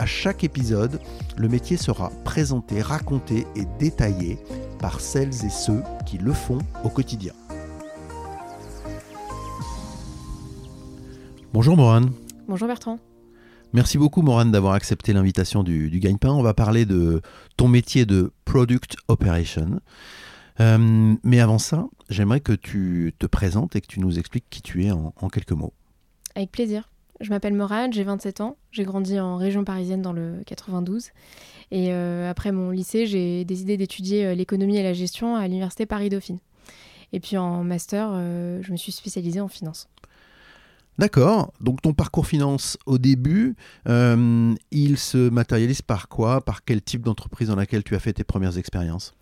À chaque épisode, le métier sera présenté, raconté et détaillé par celles et ceux qui le font au quotidien. Bonjour Morane. Bonjour Bertrand. Merci beaucoup Morane d'avoir accepté l'invitation du, du Gagne-Pain. On va parler de ton métier de Product Operation. Euh, mais avant ça, j'aimerais que tu te présentes et que tu nous expliques qui tu es en, en quelques mots. Avec plaisir. Je m'appelle Morane, j'ai 27 ans. J'ai grandi en région parisienne dans le 92. Et euh, après mon lycée, j'ai décidé d'étudier euh, l'économie et la gestion à l'université Paris-Dauphine. Et puis en master, euh, je me suis spécialisée en finance. D'accord. Donc ton parcours finance au début, euh, il se matérialise par quoi? Par quel type d'entreprise dans laquelle tu as fait tes premières expériences?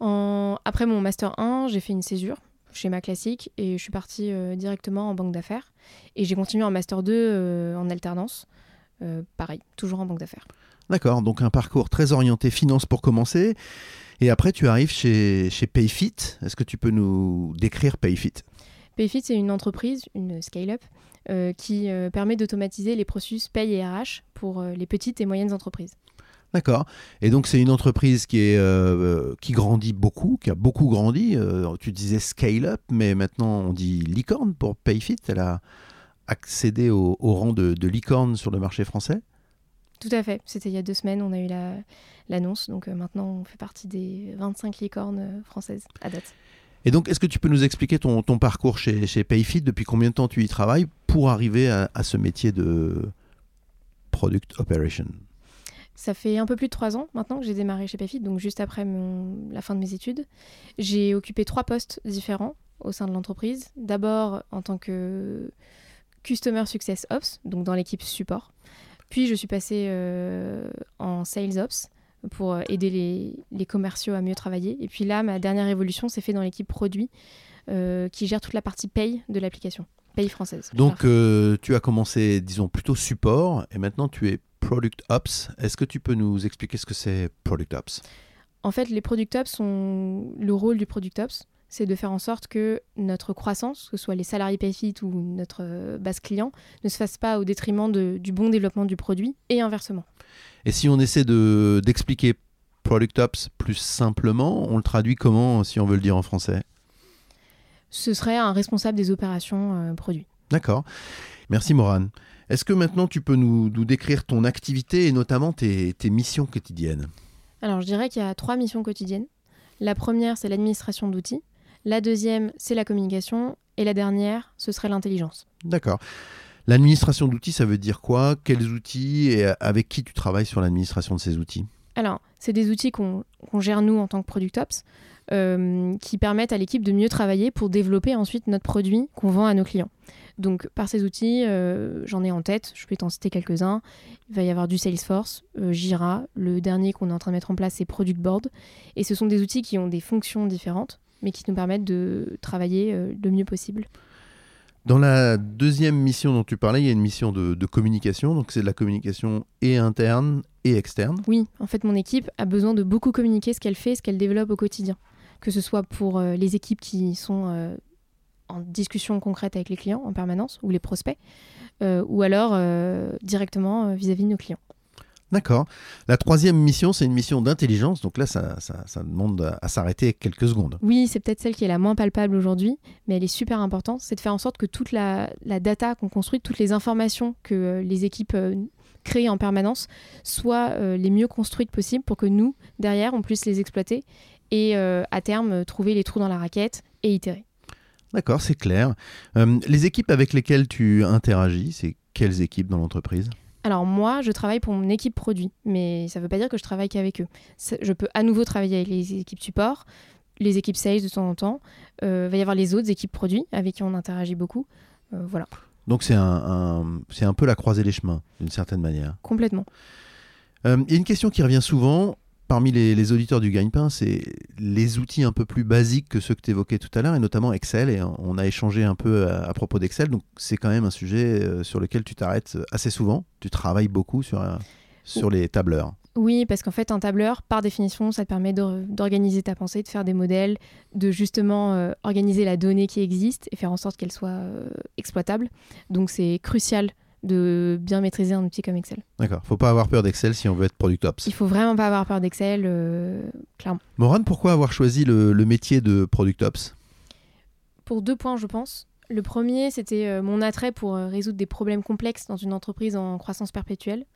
En- Après mon master 1, j'ai fait une césure schéma classique et je suis partie euh, directement en banque d'affaires. Et j'ai continué en master 2 euh, en alternance. Euh, pareil, toujours en banque d'affaires. D'accord. Donc un parcours très orienté finance pour commencer. Et après, tu arrives chez, chez Payfit. Est-ce que tu peux nous décrire Payfit? Payfit, c'est une entreprise, une scale-up, euh, qui euh, permet d'automatiser les processus paye et RH pour euh, les petites et moyennes entreprises. D'accord. Et donc c'est une entreprise qui est euh, qui grandit beaucoup, qui a beaucoup grandi. Euh, tu disais scale up, mais maintenant on dit licorne pour Payfit. Elle a accédé au, au rang de, de licorne sur le marché français. Tout à fait. C'était il y a deux semaines, on a eu la- l'annonce. donc euh, maintenant, on fait partie des 25 licornes euh, françaises à date. Et donc est-ce que tu peux nous expliquer ton, ton parcours chez, chez Payfit? Depuis combien de temps tu y travailles pour arriver à, à ce métier de product operation? Ça fait un peu plus de trois ans maintenant que j'ai démarré chez Payfit, donc juste après la fin de mes études. J'ai occupé trois postes différents au sein de l'entreprise. D'abord en tant que Customer Success Ops, donc dans l'équipe support. Puis je suis passée euh, en Sales Ops pour euh, aider les, les commerciaux à mieux travailler. Et puis là, ma dernière évolution s'est faite dans l'équipe produit qui gère toute la partie paye de l'application, paye française. Donc euh, tu as commencé, disons, plutôt support et maintenant tu es product ops. Est-ce que tu peux nous expliquer ce que c'est product ops? En fait, les Product Ops sont le rôle du Product Ops, c'est de faire en sorte que notre croissance, que ce soit les salariés Payfit ou notre euh, base client, ne se fasse pas au détriment de- du bon développement du produit et inversement. Et si on essaie de d'expliquer product ops plus simplement, on le traduit comment si on veut le dire en français? Ce serait un responsable des opérations euh, produits. D'accord. Merci Morane. Est-ce que maintenant tu peux nous, nous décrire ton activité et notamment tes, tes missions quotidiennes? Alors, je dirais qu'il y a trois missions quotidiennes. La première, c'est l'administration d'outils. La deuxième, c'est la communication. Et la dernière, ce serait l'intelligence. D'accord. L'administration d'outils, ça veut dire quoi? Quels outils et avec qui tu travailles sur l'administration de ces outils? Alors, c'est des outils qu'on qu'on gère nous en tant que Product Ops, euh, qui permettent à l'équipe de mieux travailler pour développer ensuite notre produit qu'on vend à nos clients. Donc, par ces outils, euh, j'en ai en tête, je peux t'en citer quelques-uns. Il va y avoir du Salesforce, euh, Jira, le dernier qu'on est en train de mettre en place, c'est Product Board. Et ce sont des outils qui ont des fonctions différentes, mais qui nous permettent de travailler le mieux possible. Dans la deuxième mission dont tu parlais, il y a une mission de, de communication. Donc c'est de la communication et interne et externe. Oui, en fait, mon équipe a besoin de beaucoup communiquer ce qu'elle fait, ce qu'elle développe au quotidien. Que ce soit pour euh, les équipes qui sont euh, en discussion concrète avec les clients en permanence, ou les prospects, euh, ou alors directement euh, vis-à-vis de nos clients. D'accord. La troisième mission, c'est une mission d'intelligence. Donc là, ça, ça- ça demande à, à s'arrêter quelques secondes. Oui, c'est peut-être celle qui est la moins palpable aujourd'hui, mais elle est super importante. C'est de faire en sorte que toute la, la data qu'on construit, toutes les informations que euh, les équipes euh, créent en permanence, soient euh, les mieux construites possibles pour que nous, derrière, on puisse les exploiter et euh, à terme euh, trouver les trous dans la raquette et itérer. D'accord, c'est clair. Euh, les équipes avec lesquelles tu interagis, c'est quelles équipes dans l'entreprise? Alors moi, je travaille pour mon équipe produit, mais ça ne veut pas dire que je travaille qu'avec eux. Je peux à nouveau travailler avec les équipes support, les équipes sales de temps en temps. Euh, Il va y avoir les autres équipes produits avec qui on interagit beaucoup. Euh, voilà, Donc c'est un, un- c'est un peu la croisée des chemins, d'une certaine manière. complètement. Euh, Il y a une question qui revient souvent. Parmi les, auditeurs du Gagne-Pain, c'est les outils un peu plus basiques que ceux que tu évoquais tout à l'heure, et notamment Excel. Et on a échangé un peu à, propos d'Excel. Donc, c'est quand même un sujet euh, sur lequel tu t'arrêtes assez souvent. Tu travailles beaucoup sur, euh, sur les tableurs. Oui, parce qu'en fait, un tableur, par définition, ça te permet d'organiser ta pensée, de faire des modèles, de justement euh, organiser la donnée qui existe et faire en sorte qu'elle soit exploitable. Donc, c'est crucial de bien maîtriser un outil comme Excel. D'accord. Faut pas avoir peur d'Excel si on veut être Product Ops. Il faut vraiment pas avoir peur d'Excel, euh, clairement. Morane, pourquoi avoir choisi le, métier de Product Ops? Pour deux points, je pense. Le premier, c'était euh, mon attrait pour euh, résoudre des problèmes complexes dans une entreprise en croissance perpétuelle.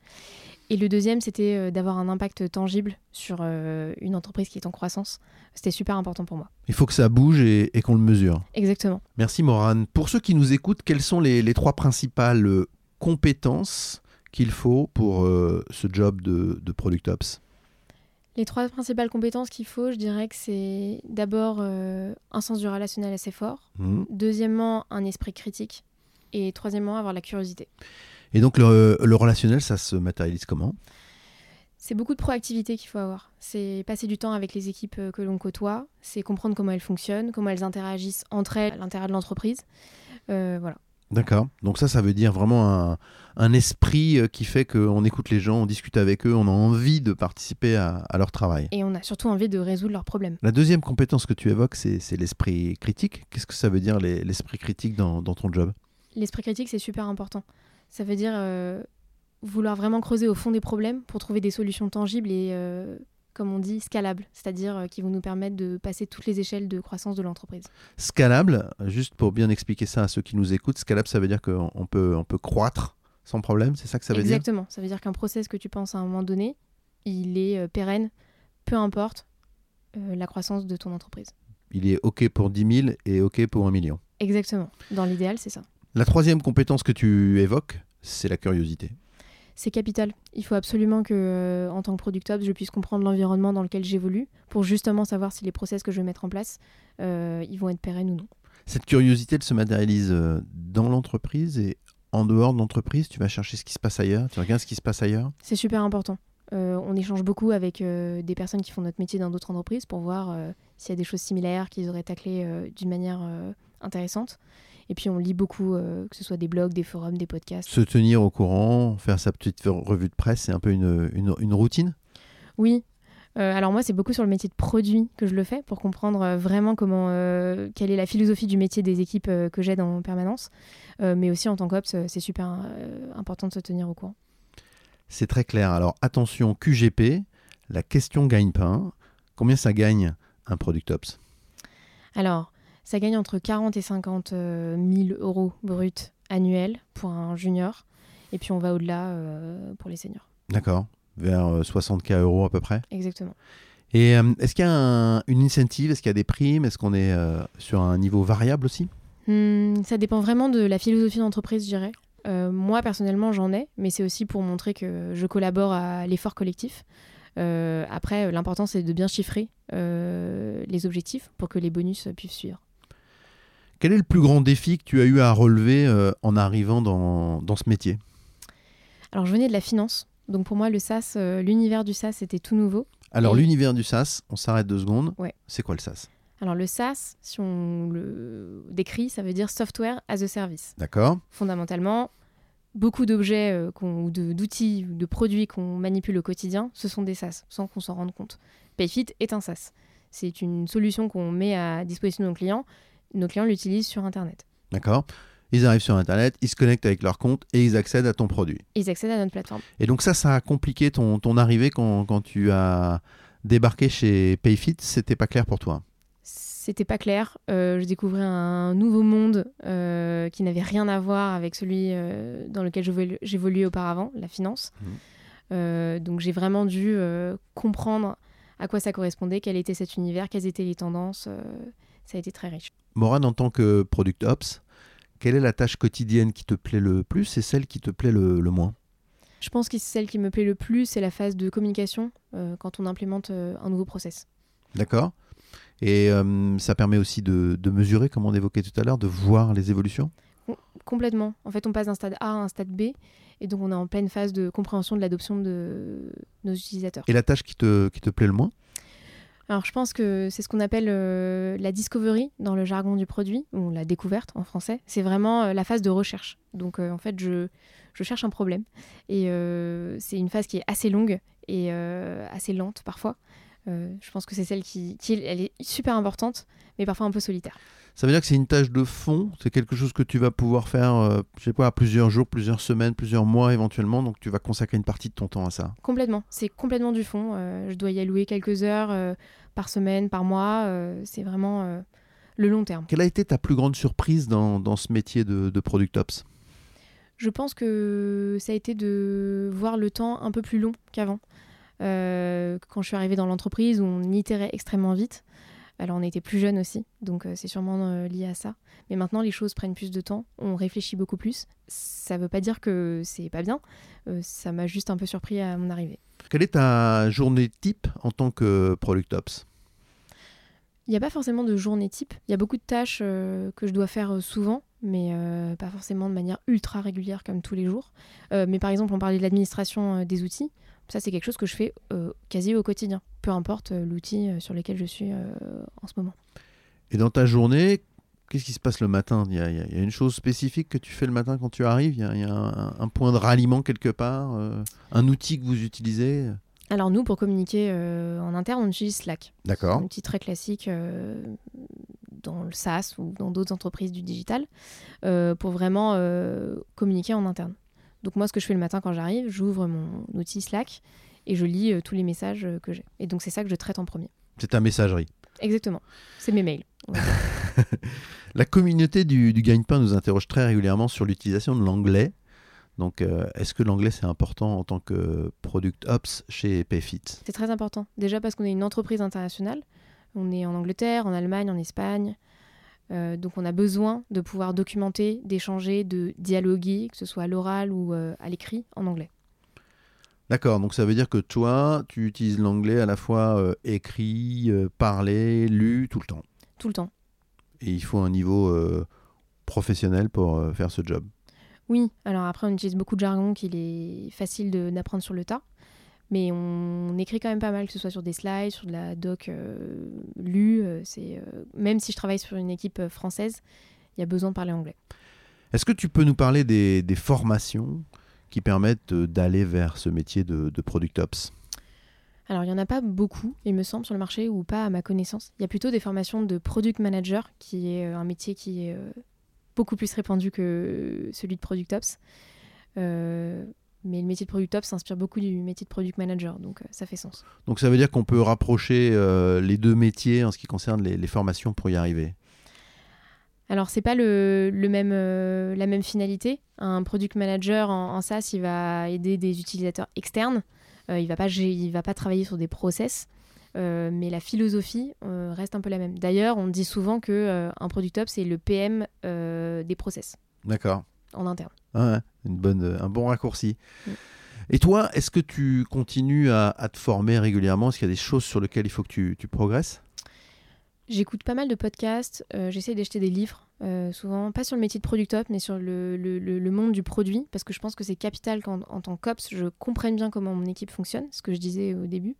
Et le deuxième, c'était d'avoir un impact tangible sur une entreprise qui est en croissance. C'était super important pour moi. Il faut que ça bouge et, qu'on le mesure. Exactement. Merci Morane. Pour ceux qui nous écoutent, quelles sont les, les trois principales compétences qu'il faut pour euh, ce job de, de, Product Ops? Les trois principales compétences qu'il faut, je dirais que c'est d'abord euh, un sens du relationnel assez fort, mmh. deuxièmement un esprit critique et troisièmement avoir la curiosité. Et donc le, le relationnel, ça se matérialise comment? C'est beaucoup de proactivité qu'il faut avoir. C'est passer du temps avec les équipes euh, que l'on côtoie, c'est comprendre comment elles fonctionnent, comment elles interagissent entre elles à l'intérieur de l'entreprise. voilà. D'accord. Donc ça, ça veut dire vraiment un, esprit euh, qui fait qu'on écoute les gens, on discute avec eux, on a envie de participer à, leur travail. Et on a surtout envie de résoudre leurs problèmes. La deuxième compétence que tu évoques, c'est l'esprit critique. Qu'est-ce que ça veut dire l'esprit critique dans, ton job? L'esprit critique, c'est super important. Ça veut dire euh, vouloir vraiment creuser au fond des problèmes pour trouver des solutions tangibles et euh, comme on dit, scalable, c'est-à-dire euh, qui vont nous permettre de passer toutes les échelles de croissance de l'entreprise. Scalable, juste pour bien expliquer ça à ceux qui nous écoutent, scalable, ça veut dire qu'on peut, on peut croître sans problème, c'est ça que ça veut dire? Exactement, ça veut dire qu'un process que tu penses à un moment donné, il est euh, pérenne, peu importe euh, la croissance de ton entreprise. Il est OK pour 10 000 et OK pour 1 million. Exactement, dans l'idéal, c'est ça. La troisième compétence que tu évoques, c'est la curiosité c'est capital. Il faut absolument que, euh, en tant que product je puisse comprendre l'environnement dans lequel j'évolue pour justement savoir si les process que je vais mettre en place, euh, ils vont être pérennes ou non. Cette curiosité, elle se matérialise euh, dans l'entreprise et en dehors de l'entreprise. Tu vas chercher ce qui se passe ailleurs, tu regardes ce qui se passe ailleurs? C'est super important. on échange beaucoup avec des personnes qui font notre métier dans d'autres entreprises pour voir s'il y a des choses similaires qu'ils auraient taclées d'une manière intéressante. Et puis on lit beaucoup, euh, que ce soit des blogs, des forums, des podcasts. Se tenir au courant, faire sa petite revue de presse, c'est un peu une, une, routine? Oui. Euh, alors moi, c'est beaucoup sur le métier de produit que je le fais pour comprendre euh, vraiment comment, quelle est la philosophie du métier des équipes que j'aide en permanence. mais aussi en tant qu'ops, c'est super important de se tenir au courant. C'est très clair. Alors attention, QGP, la question gagne-pain. Combien ça gagne un Product Ops? Alors, ça gagne entre 40 et 50 000 euh, euros bruts annuels pour un junior. Et puis on va au-delà euh, pour les seniors. D'accord. Vers 60K euh, euros à peu près Exactement. Et est-ce qu'il y a une incentive? Est-ce qu'il y a des primes? Est-ce qu'on est, sur un niveau variable aussi? Hmm, Ça dépend vraiment de la philosophie d'entreprise, je dirais. moi, personnellement, j'en ai, mais c'est aussi pour montrer que je collabore à l'effort collectif. après, l'important, c'est de bien chiffrer les objectifs pour que les bonus puissent suivre. Quel est le plus grand défi que tu as eu à relever euh, en arrivant dans, dans, ce métier? Alors, je venais de la finance. Donc, pour moi, le SaaS, euh, l'univers du SaaS était tout nouveau. Alors, l'univers du SaaS, on s'arrête deux secondes. Ouais. C'est quoi le SaaS? Alors, le SaaS, si on le décrit, ça veut dire Software as a Service. D'accord. Fondamentalement, beaucoup d'objets euh, ou d'outils, de, de produits qu'on manipule au quotidien, ce sont des SaaS, sans qu'on s'en rende compte. Payfit est un SaaS. C'est une solution qu'on met à disposition de nos clients nos clients l'utilisent sur Internet. D'accord. Ils arrivent sur Internet, ils se connectent avec leur compte et ils accèdent à ton produit. Ils accèdent à notre plateforme. Et donc ça, ça a compliqué ton, ton arrivée quand, quand, tu as débarqué chez Payfit. C'était pas clair pour toi C'était pas clair. Euh, je découvrais un nouveau monde euh, qui n'avait rien à voir avec celui euh, dans lequel j'évoluais auparavant, la finance. Mmh. donc j'ai vraiment dû comprendre à quoi ça correspondait, quel était cet univers, quelles étaient les tendances. Ça a été très riche. Moran, en tant que Product Ops, quelle est la tâche quotidienne qui te plaît le plus et celle qui te plaît le, moins? Je pense que celle qui me plaît le plus, c'est la phase de communication euh, quand on implémente euh, un nouveau process. D'accord. Et euh, ça permet aussi de, mesurer, comme on évoquait tout à l'heure, de voir les évolutions? Complètement. En fait, on passe d'un stade A à un stade B, et donc on est en pleine phase de compréhension de l'adoption de nos utilisateurs. Et la tâche qui te, qui te plaît le moins? Alors je pense que c'est ce qu'on appelle euh, la discovery dans le jargon du produit, ou la découverte en français. C'est vraiment euh, la phase de recherche. Donc euh, en fait, je, je, cherche un problème. Et c'est une phase qui est assez longue et assez lente parfois. Je pense que c'est celle qui, qui, elle est super importante, mais parfois un peu solitaire. Ça veut dire que c'est une tâche de fond, c'est quelque chose que tu vas pouvoir faire, euh, je sais pas, plusieurs jours, plusieurs semaines, plusieurs mois éventuellement, donc tu vas consacrer une partie de ton temps à ça. Complètement, c'est complètement du fond. Euh, je dois y allouer quelques heures euh, par semaine, par mois, c'est vraiment le long terme. Quelle a été ta plus grande surprise dans, dans ce métier de, de Product Ops? Je pense que ça a été de voir le temps un peu plus long qu'avant. Quand je suis arrivée dans l'entreprise où on itérait extrêmement vite, alors on était plus jeunes aussi, donc euh, c'est sûrement euh, lié à ça. Mais maintenant les choses prennent plus de temps, on réfléchit beaucoup plus. Ça ne veut pas dire que c'est pas bien, euh, ça m'a juste un peu surpris à mon arrivée. Quelle est ta journée type en tant que Product Ops? Il n'y a pas forcément de journée type. Il y a beaucoup de tâches que je dois faire souvent, mais pas forcément de manière ultra régulière comme tous les jours. mais par exemple, on parlait de l'administration des outils. Ça, c'est quelque chose que je fais euh, quasi au quotidien, peu importe euh, l'outil euh, sur lequel je suis en ce moment. Et dans ta journée, qu'est-ce qui se passe le matin? Il y, a, une chose spécifique que tu fais le matin quand tu arrives? Il y a, un, point de ralliement quelque part Un outil que vous utilisez? Alors nous, pour communiquer en interne, on utilise Slack. D'accord. Un outil très classique dans le SaaS ou dans d'autres entreprises du digital pour vraiment communiquer en interne. Donc moi, ce que je fais le matin quand j'arrive, j'ouvre mon outil Slack et je lis euh, tous les messages euh, que j'ai. Et donc c'est ça que je traite en premier. C'est ta messagerie. Exactement. C'est mes mails. La communauté du, du Gagne-Pain nous interroge très régulièrement sur l'utilisation de l'anglais. Donc, euh, est-ce que l'anglais c'est important en tant que product ops chez Payfit? C'est très important. Déjà parce qu'on est une entreprise internationale. On est en Angleterre, en Allemagne, en Espagne, euh, donc on a besoin de pouvoir documenter, d'échanger, de dialoguer, que ce soit à l'oral ou euh, à l'écrit, en anglais. D'accord, donc ça veut dire que toi, tu utilises l'anglais à la fois euh, écrit, parlé, lu, tout le temps. Tout le temps. Et il faut un niveau professionnel pour faire ce job. Oui, alors après on utilise beaucoup de jargon qu'il est facile d'apprendre sur le tas. Mais on, écrit quand même pas mal, que ce soit sur des slides, sur de la doc lue. Euh, c'est, euh, même si je travaille sur une équipe française, il y a besoin de parler anglais. Est-ce que tu peux nous parler des, formations qui permettent d'aller vers ce métier de, de Product Ops? Alors, il n'y en a pas beaucoup, il me semble, sur le marché, ou pas à ma connaissance. Il y a plutôt des formations de Product Manager, qui est un métier qui est beaucoup plus répandu que celui de Product Ops. Mais le métier de product ops s'inspire beaucoup du métier de product manager, donc euh, ça fait sens. Donc ça veut dire qu'on peut rapprocher euh, les deux métiers en ce qui concerne les, formations pour y arriver? Alors, c'est pas le, même, euh, la même finalité. Un product manager en, SaaS, il va aider des utilisateurs externes. il va pas il va pas travailler sur des process, mais la philosophie reste un peu la même. D'ailleurs, on dit souvent que un product ops c'est le PM des process. D'accord. En interne. Ah une bonne, euh, un bon raccourci. Mm. Et toi, est-ce que tu continues à, te former régulièrement? Est-ce qu'il y a des choses sur lesquelles il faut que tu, progresses? J'écoute pas mal de podcasts, euh, j'essaie d'acheter des livres, euh, souvent, pas sur le métier de product up, mais sur le, le, monde du produit, parce que je pense que c'est capital qu'en en tant qu'ops, je comprenne bien comment mon équipe fonctionne, ce que je disais au début.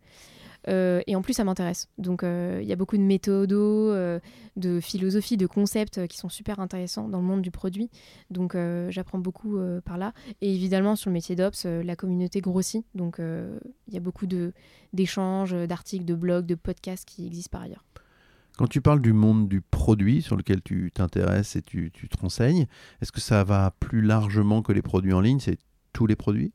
Euh, et en plus, ça m'intéresse. Donc, euh, il y a beaucoup de méthodes, euh, de philosophie, de concepts qui sont super intéressants dans le monde du produit. Donc, j'apprends beaucoup par là. Et évidemment, sur le métier d'Ops, la communauté grossit. Donc, il y a beaucoup d'échanges, d'articles, de blogs, de podcasts qui existent par ailleurs. Quand tu parles du monde du produit sur lequel tu t'intéresses et tu, tu te renseignes, est-ce que ça va plus largement que les produits en ligne? C'est tous les produits?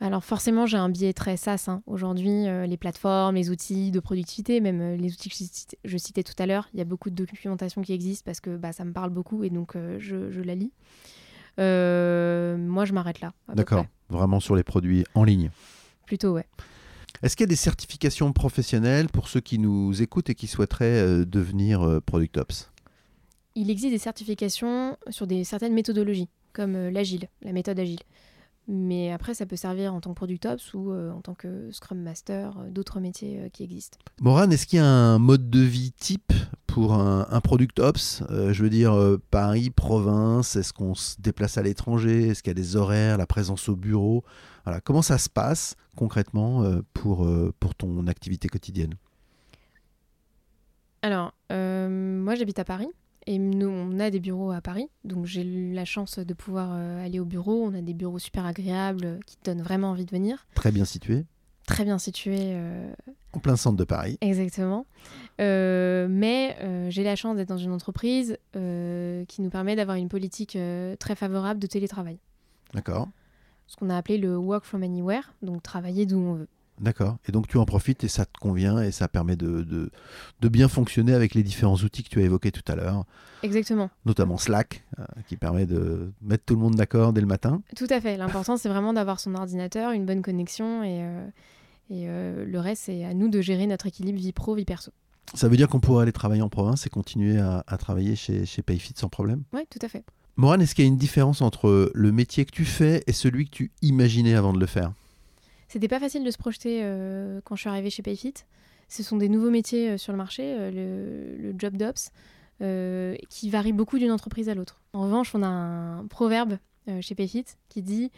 Alors forcément, j'ai un biais très SaaS. Hein. Aujourd'hui, euh, les plateformes, les outils de productivité, même euh, les outils que je citais, tout à l'heure, il y a beaucoup de documentation qui existe parce que bah, ça me parle beaucoup et donc euh, je, la lis. moi, je m'arrête là. D'accord, vraiment sur les produits en ligne. Plutôt, ouais. Est-ce qu'il y a des certifications professionnelles pour ceux qui nous écoutent et qui souhaiteraient devenir Product Ops? Il existe des certifications sur des, certaines méthodologies, comme l'agile, la méthode agile. Mais après, ça peut servir en tant que Product Ops ou euh, en tant que Scrum Master, euh, d'autres métiers euh, qui existent. Morane, est-ce qu'il y a un mode de vie type pour un, un Product Ops Je veux dire, Paris, province, est-ce qu'on se déplace à l'étranger? Est-ce qu'il y a des horaires, la présence au bureau? Voilà. Comment ça se passe concrètement pour, pour ton activité quotidienne? Alors, moi j'habite à Paris. Et nous, on a des bureaux à Paris, donc j'ai eu la chance de pouvoir euh, aller au bureau. On a des bureaux super agréables euh, qui te donnent vraiment envie de venir. Très bien situés. Très bien situés. Euh, en plein centre de Paris. Exactement. mais j'ai la chance d'être dans une entreprise qui nous permet d'avoir une politique très favorable de télétravail. D'accord. Ce qu'on a appelé le work from anywhere, donc travailler d'où on veut. D'accord. Et donc tu en profites et ça te convient et ça permet de, de, bien fonctionner avec les différents outils que tu as évoqués tout à l'heure. Exactement. Notamment Slack, euh, qui permet de mettre tout le monde d'accord dès le matin. Tout à fait. L'important, c'est vraiment d'avoir son ordinateur, une bonne connexion et, euh, et euh, le reste, c'est à nous de gérer notre équilibre vie pro, vie perso. Ça veut dire qu'on pourrait aller travailler en province et continuer à, à travailler chez, chez Payfit sans problème? Oui, tout à fait. Morane, est-ce qu'il y a une différence entre le métier que tu fais et celui que tu imaginais avant de le faire? C'était pas facile de se projeter euh, quand je suis arrivée chez Payfit. Ce sont des nouveaux métiers euh, sur le marché, euh, le, job d'ops, qui varie beaucoup d'une entreprise à l'autre. En revanche, on a un proverbe chez Payfit qui dit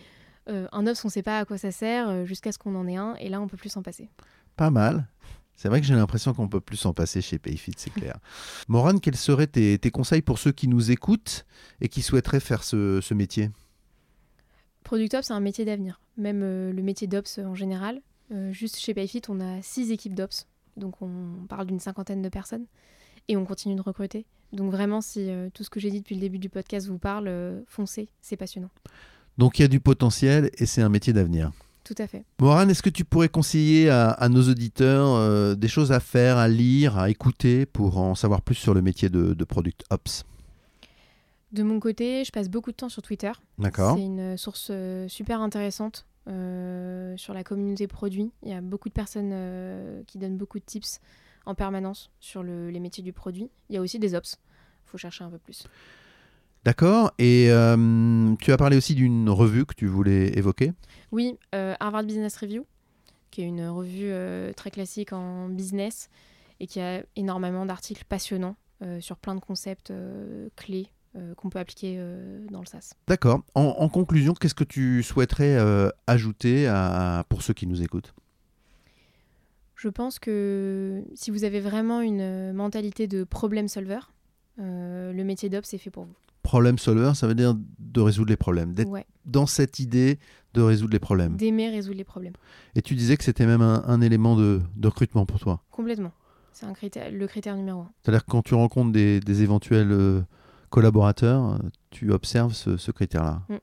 un ops, on ne sait pas à quoi ça sert jusqu'à ce qu'on en ait un, et là, on peut plus s'en passer. Pas mal. C'est vrai que j'ai l'impression qu'on peut plus s'en passer chez Payfit, c'est clair. Morane, quels seraient tes, conseils pour ceux qui nous écoutent et qui souhaiteraient faire ce métier? Product Ops, c'est un métier d'avenir. Même euh, le métier d'Ops en général. Euh, juste chez Payfit, on a six équipes d'Ops. Donc on parle d'une cinquantaine de personnes. Et on continue de recruter. Donc vraiment, si euh, tout ce que j'ai dit depuis le début du podcast vous parle, foncez, c'est passionnant. Donc il y a du potentiel et c'est un métier d'avenir. Tout à fait. Morane, est-ce que tu pourrais conseiller à, nos auditeurs des choses à faire, à lire, à écouter pour en savoir plus sur le métier de, de Product Ops? De mon côté, je passe beaucoup de temps sur Twitter. D'accord. C'est une source euh, super intéressante euh, sur la communauté produit. Il y a beaucoup de personnes euh, qui donnent beaucoup de tips en permanence sur les métiers du produit. Il y a aussi des ops. Il faut chercher un peu plus. D'accord. Et tu as parlé aussi d'une revue que tu voulais évoquer? Oui, Harvard Business Review, qui est une revue très classique en business et qui a énormément d'articles passionnants sur plein de concepts clés euh, qu'on peut appliquer euh, dans le SaaS. D'accord. En, conclusion, qu'est-ce que tu souhaiterais euh, ajouter pour ceux qui nous écoutent? Je pense que si vous avez vraiment une mentalité de problem solver, le métier d'Ops est fait pour vous. Problem solver, ça veut dire de résoudre les problèmes, d'être dans cette idée de résoudre les problèmes. D'aimer résoudre les problèmes. Et tu disais que c'était même un, élément de, recrutement pour toi. Complètement. C'est un critère, le critère numéro un. C'est-à-dire que quand tu rencontres des, des éventuels collaborateur, tu observes ce, critère-là. Mm.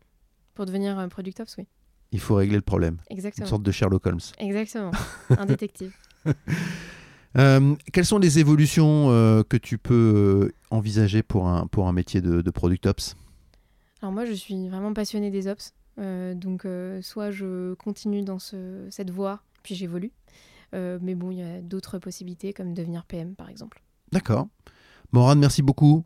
Pour devenir un product ops, oui. Il faut régler le problème. Exactement. Une sorte de Sherlock Holmes. Exactement. un détective. Euh, quelles sont les évolutions euh, que tu peux euh, envisager pour un, pour un métier de, de product ops? Alors moi, je suis vraiment passionnée des ops. donc soit je continue dans ce, cette voie, puis j'évolue. mais bon, il y a d'autres possibilités comme devenir PM, par exemple. D'accord. Morane, merci beaucoup.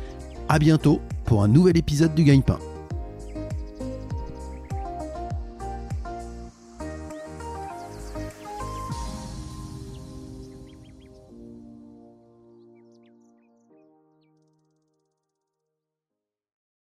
A bientôt pour un nouvel épisode du Gagne-Pain.